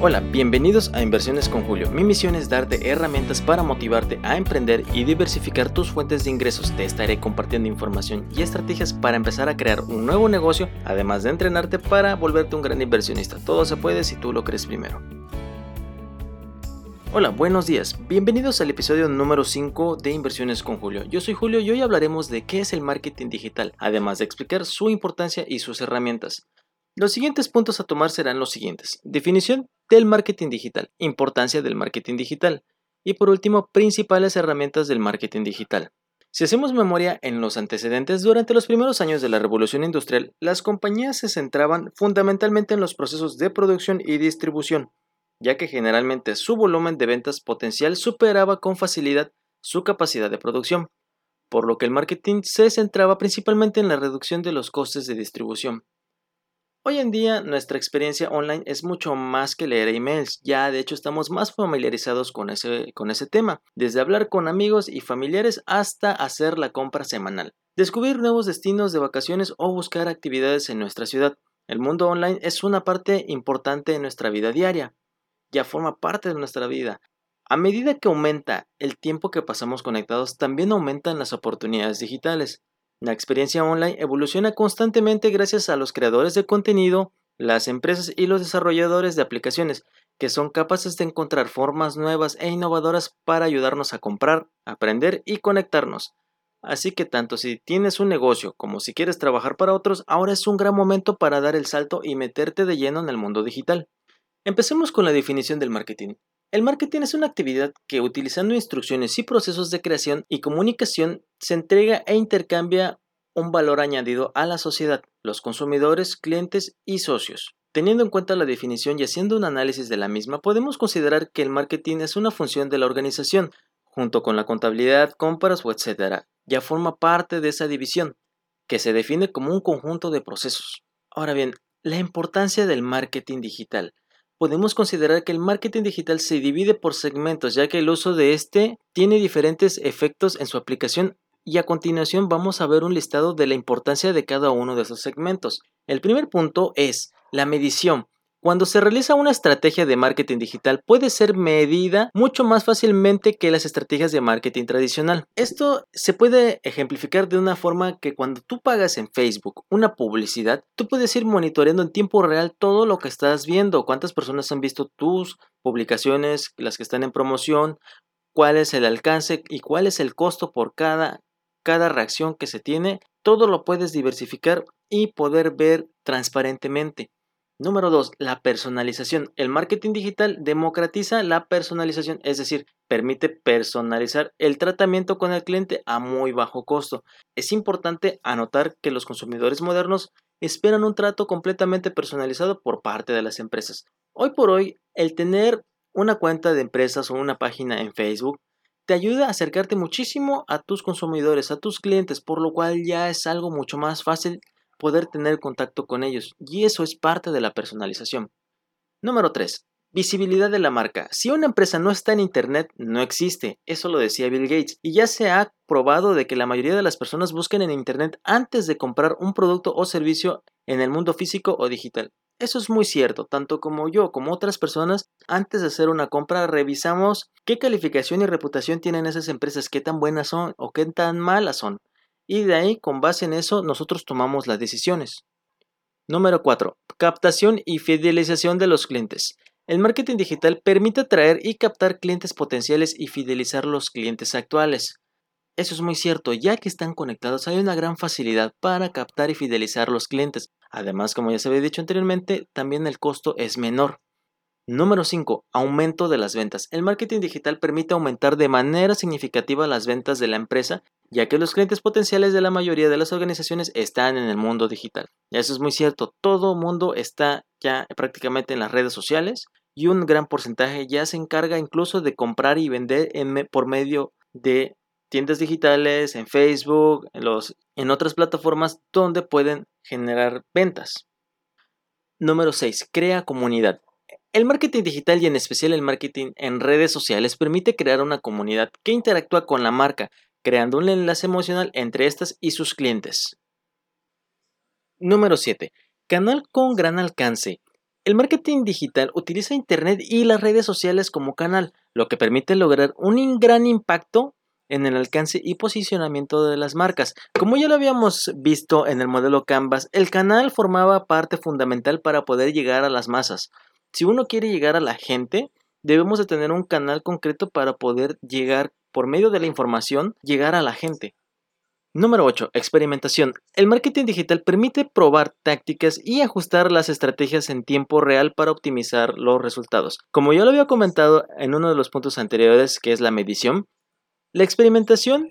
Hola, bienvenidos a Inversiones con Julio. Mi misión es darte herramientas para motivarte a emprender y diversificar tus fuentes de ingresos. Te estaré compartiendo información y estrategias para empezar a crear un nuevo negocio, además de entrenarte para volverte un gran inversionista. Todo se puede si tú lo crees primero. Hola, buenos días. Bienvenidos al episodio número 5 de Inversiones con Julio. Yo soy Julio y hoy hablaremos de qué es el marketing digital, además de explicar su importancia y sus herramientas. Los siguientes puntos a tomar serán los siguientes. Definición del marketing digital, importancia del marketing digital y por último, principales herramientas del marketing digital. Si hacemos memoria en los antecedentes, durante los primeros años de la revolución industrial, las compañías se centraban fundamentalmente en los procesos de producción y distribución, ya que generalmente su volumen de ventas potencial superaba con facilidad su capacidad de producción, por lo que el marketing se centraba principalmente en la reducción de los costes de distribución. Hoy en día nuestra experiencia online es mucho más que leer emails, ya de hecho estamos más familiarizados con ese, con ese tema, desde hablar con amigos y familiares hasta hacer la compra semanal, descubrir nuevos destinos de vacaciones o buscar actividades en nuestra ciudad. El mundo online es una parte importante de nuestra vida diaria, ya forma parte de nuestra vida. A medida que aumenta el tiempo que pasamos conectados, también aumentan las oportunidades digitales. La experiencia online evoluciona constantemente gracias a los creadores de contenido, las empresas y los desarrolladores de aplicaciones, que son capaces de encontrar formas nuevas e innovadoras para ayudarnos a comprar, aprender y conectarnos. Así que tanto si tienes un negocio como si quieres trabajar para otros, ahora es un gran momento para dar el salto y meterte de lleno en el mundo digital. Empecemos con la definición del marketing. El marketing es una actividad que utilizando instrucciones y procesos de creación y comunicación se entrega e intercambia un valor añadido a la sociedad, los consumidores, clientes y socios. Teniendo en cuenta la definición y haciendo un análisis de la misma, podemos considerar que el marketing es una función de la organización, junto con la contabilidad, compras o etc. Ya forma parte de esa división, que se define como un conjunto de procesos. Ahora bien, la importancia del marketing digital podemos considerar que el marketing digital se divide por segmentos, ya que el uso de este tiene diferentes efectos en su aplicación y a continuación vamos a ver un listado de la importancia de cada uno de esos segmentos. El primer punto es la medición. Cuando se realiza una estrategia de marketing digital puede ser medida mucho más fácilmente que las estrategias de marketing tradicional. Esto se puede ejemplificar de una forma que cuando tú pagas en Facebook una publicidad, tú puedes ir monitoreando en tiempo real todo lo que estás viendo, cuántas personas han visto tus publicaciones, las que están en promoción, cuál es el alcance y cuál es el costo por cada, cada reacción que se tiene. Todo lo puedes diversificar y poder ver transparentemente. Número 2. La personalización. El marketing digital democratiza la personalización, es decir, permite personalizar el tratamiento con el cliente a muy bajo costo. Es importante anotar que los consumidores modernos esperan un trato completamente personalizado por parte de las empresas. Hoy por hoy, el tener una cuenta de empresas o una página en Facebook te ayuda a acercarte muchísimo a tus consumidores, a tus clientes, por lo cual ya es algo mucho más fácil poder tener contacto con ellos y eso es parte de la personalización. Número 3. Visibilidad de la marca. Si una empresa no está en Internet, no existe. Eso lo decía Bill Gates. Y ya se ha probado de que la mayoría de las personas busquen en Internet antes de comprar un producto o servicio en el mundo físico o digital. Eso es muy cierto, tanto como yo como otras personas, antes de hacer una compra revisamos qué calificación y reputación tienen esas empresas, qué tan buenas son o qué tan malas son y de ahí, con base en eso, nosotros tomamos las decisiones. Número 4. Captación y fidelización de los clientes. El marketing digital permite atraer y captar clientes potenciales y fidelizar los clientes actuales. Eso es muy cierto, ya que están conectados hay una gran facilidad para captar y fidelizar los clientes. Además, como ya se había dicho anteriormente, también el costo es menor. Número 5. Aumento de las ventas. El marketing digital permite aumentar de manera significativa las ventas de la empresa, ya que los clientes potenciales de la mayoría de las organizaciones están en el mundo digital. Eso es muy cierto, todo mundo está ya prácticamente en las redes sociales y un gran porcentaje ya se encarga incluso de comprar y vender por medio de tiendas digitales, en Facebook, en, los, en otras plataformas donde pueden generar ventas. Número 6. Crea comunidad. El marketing digital y en especial el marketing en redes sociales permite crear una comunidad que interactúa con la marca, creando un enlace emocional entre estas y sus clientes. Número 7. Canal con gran alcance. El marketing digital utiliza Internet y las redes sociales como canal, lo que permite lograr un gran impacto en el alcance y posicionamiento de las marcas. Como ya lo habíamos visto en el modelo Canvas, el canal formaba parte fundamental para poder llegar a las masas. Si uno quiere llegar a la gente, debemos de tener un canal concreto para poder llegar por medio de la información, llegar a la gente. Número 8. Experimentación. El marketing digital permite probar tácticas y ajustar las estrategias en tiempo real para optimizar los resultados. Como ya lo había comentado en uno de los puntos anteriores, que es la medición, la experimentación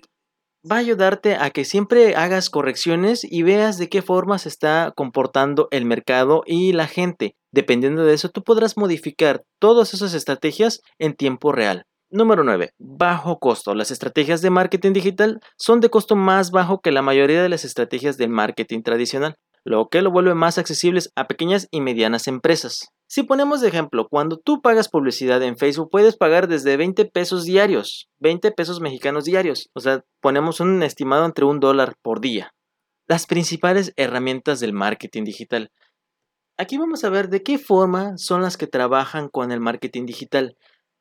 va a ayudarte a que siempre hagas correcciones y veas de qué forma se está comportando el mercado y la gente. Dependiendo de eso, tú podrás modificar todas esas estrategias en tiempo real. Número 9. Bajo costo. Las estrategias de marketing digital son de costo más bajo que la mayoría de las estrategias de marketing tradicional, lo que lo vuelve más accesibles a pequeñas y medianas empresas. Si ponemos de ejemplo, cuando tú pagas publicidad en Facebook, puedes pagar desde 20 pesos diarios, 20 pesos mexicanos diarios. O sea, ponemos un estimado entre un dólar por día. Las principales herramientas del marketing digital. Aquí vamos a ver de qué forma son las que trabajan con el marketing digital.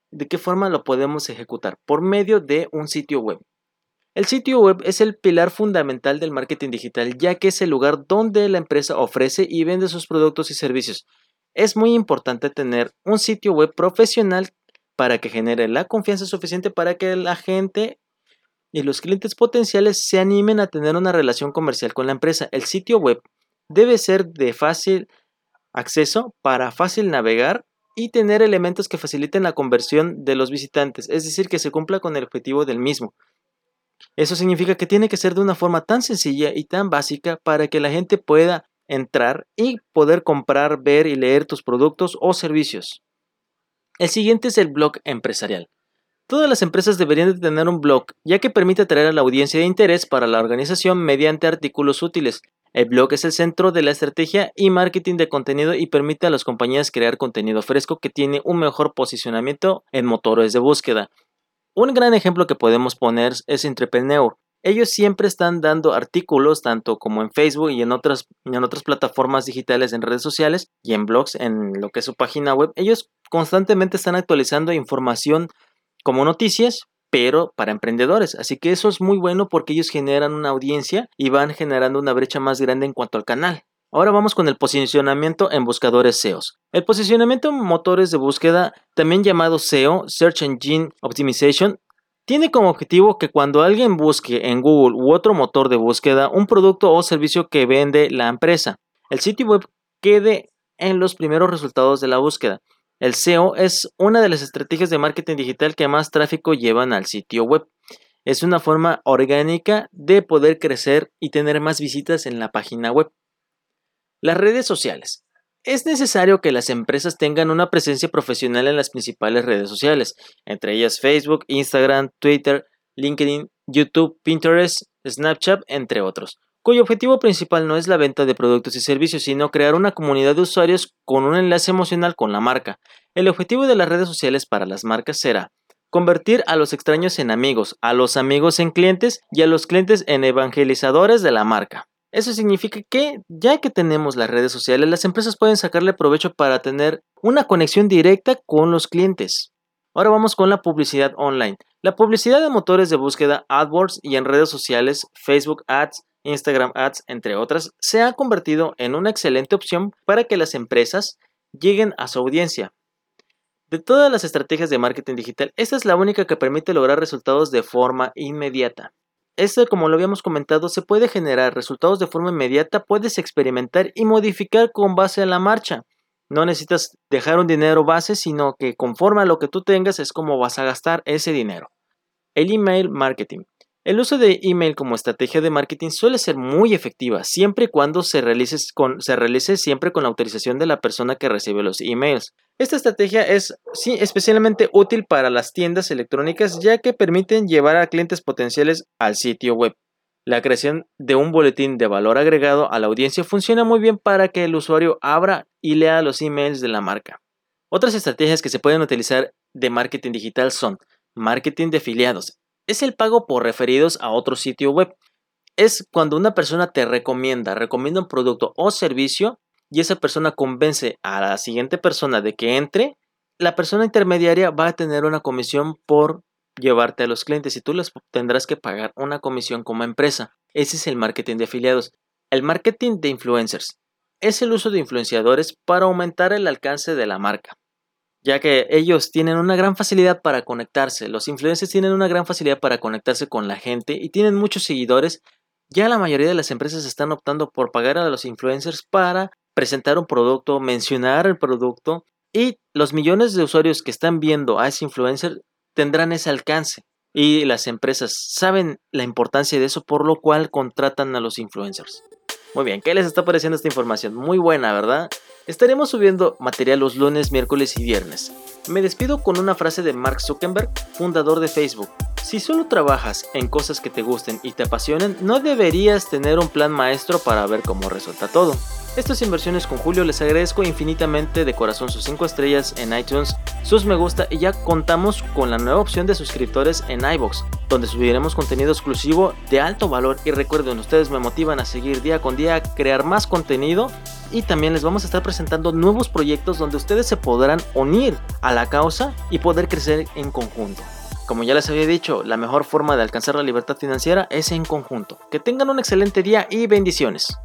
¿De qué forma lo podemos ejecutar? Por medio de un sitio web. El sitio web es el pilar fundamental del marketing digital, ya que es el lugar donde la empresa ofrece y vende sus productos y servicios. Es muy importante tener un sitio web profesional para que genere la confianza suficiente para que la gente y los clientes potenciales se animen a tener una relación comercial con la empresa. El sitio web debe ser de fácil acceso para fácil navegar y tener elementos que faciliten la conversión de los visitantes, es decir, que se cumpla con el objetivo del mismo. Eso significa que tiene que ser de una forma tan sencilla y tan básica para que la gente pueda entrar y poder comprar, ver y leer tus productos o servicios. El siguiente es el blog empresarial. Todas las empresas deberían de tener un blog, ya que permite atraer a la audiencia de interés para la organización mediante artículos útiles, el blog es el centro de la estrategia y marketing de contenido y permite a las compañías crear contenido fresco que tiene un mejor posicionamiento en motores de búsqueda. Un gran ejemplo que podemos poner es Entrepreneur. Ellos siempre están dando artículos tanto como en Facebook y en otras, en otras plataformas digitales en redes sociales y en blogs en lo que es su página web. Ellos constantemente están actualizando información como noticias, pero para emprendedores. Así que eso es muy bueno porque ellos generan una audiencia y van generando una brecha más grande en cuanto al canal. Ahora vamos con el posicionamiento en buscadores SEOs. El posicionamiento en motores de búsqueda, también llamado SEO, Search Engine Optimization, tiene como objetivo que cuando alguien busque en Google u otro motor de búsqueda un producto o servicio que vende la empresa, el sitio web quede en los primeros resultados de la búsqueda. El SEO es una de las estrategias de marketing digital que más tráfico llevan al sitio web. Es una forma orgánica de poder crecer y tener más visitas en la página web. Las redes sociales. Es necesario que las empresas tengan una presencia profesional en las principales redes sociales, entre ellas Facebook, Instagram, Twitter, LinkedIn, YouTube, Pinterest, Snapchat, entre otros cuyo objetivo principal no es la venta de productos y servicios, sino crear una comunidad de usuarios con un enlace emocional con la marca. El objetivo de las redes sociales para las marcas será convertir a los extraños en amigos, a los amigos en clientes y a los clientes en evangelizadores de la marca. Eso significa que, ya que tenemos las redes sociales, las empresas pueden sacarle provecho para tener una conexión directa con los clientes. Ahora vamos con la publicidad online. La publicidad de motores de búsqueda, AdWords y en redes sociales, Facebook Ads, Instagram Ads, entre otras, se ha convertido en una excelente opción para que las empresas lleguen a su audiencia. De todas las estrategias de marketing digital, esta es la única que permite lograr resultados de forma inmediata. Este, como lo habíamos comentado, se puede generar resultados de forma inmediata, puedes experimentar y modificar con base a la marcha. No necesitas dejar un dinero base, sino que conforme a lo que tú tengas es como vas a gastar ese dinero. El email marketing. El uso de email como estrategia de marketing suele ser muy efectiva siempre y cuando se realice, con, se realice siempre con la autorización de la persona que recibe los emails. Esta estrategia es especialmente útil para las tiendas electrónicas ya que permiten llevar a clientes potenciales al sitio web. La creación de un boletín de valor agregado a la audiencia funciona muy bien para que el usuario abra y lea los emails de la marca. Otras estrategias que se pueden utilizar de marketing digital son marketing de afiliados es el pago por referidos a otro sitio web. Es cuando una persona te recomienda, recomienda un producto o servicio y esa persona convence a la siguiente persona de que entre, la persona intermediaria va a tener una comisión por llevarte a los clientes y tú les tendrás que pagar una comisión como empresa. Ese es el marketing de afiliados. El marketing de influencers es el uso de influenciadores para aumentar el alcance de la marca, ya que ellos tienen una gran facilidad para conectarse. Los influencers tienen una gran facilidad para conectarse con la gente y tienen muchos seguidores. Ya la mayoría de las empresas están optando por pagar a los influencers para presentar un producto, mencionar el producto y los millones de usuarios que están viendo a ese influencer tendrán ese alcance. Y las empresas saben la importancia de eso, por lo cual contratan a los influencers. Muy bien, ¿qué les está pareciendo esta información? Muy buena, ¿verdad? Estaremos subiendo material los lunes, miércoles y viernes. Me despido con una frase de Mark Zuckerberg, fundador de Facebook. Si solo trabajas en cosas que te gusten y te apasionen, no deberías tener un plan maestro para ver cómo resulta todo. Estas inversiones con Julio les agradezco infinitamente de corazón sus 5 estrellas en iTunes, sus me gusta y ya contamos con la nueva opción de suscriptores en iBox, donde subiremos contenido exclusivo de alto valor y recuerden, ustedes me motivan a seguir día con día, crear más contenido y también les vamos a estar presentando nuevos proyectos donde ustedes se podrán unir a la causa y poder crecer en conjunto. Como ya les había dicho, la mejor forma de alcanzar la libertad financiera es en conjunto. Que tengan un excelente día y bendiciones.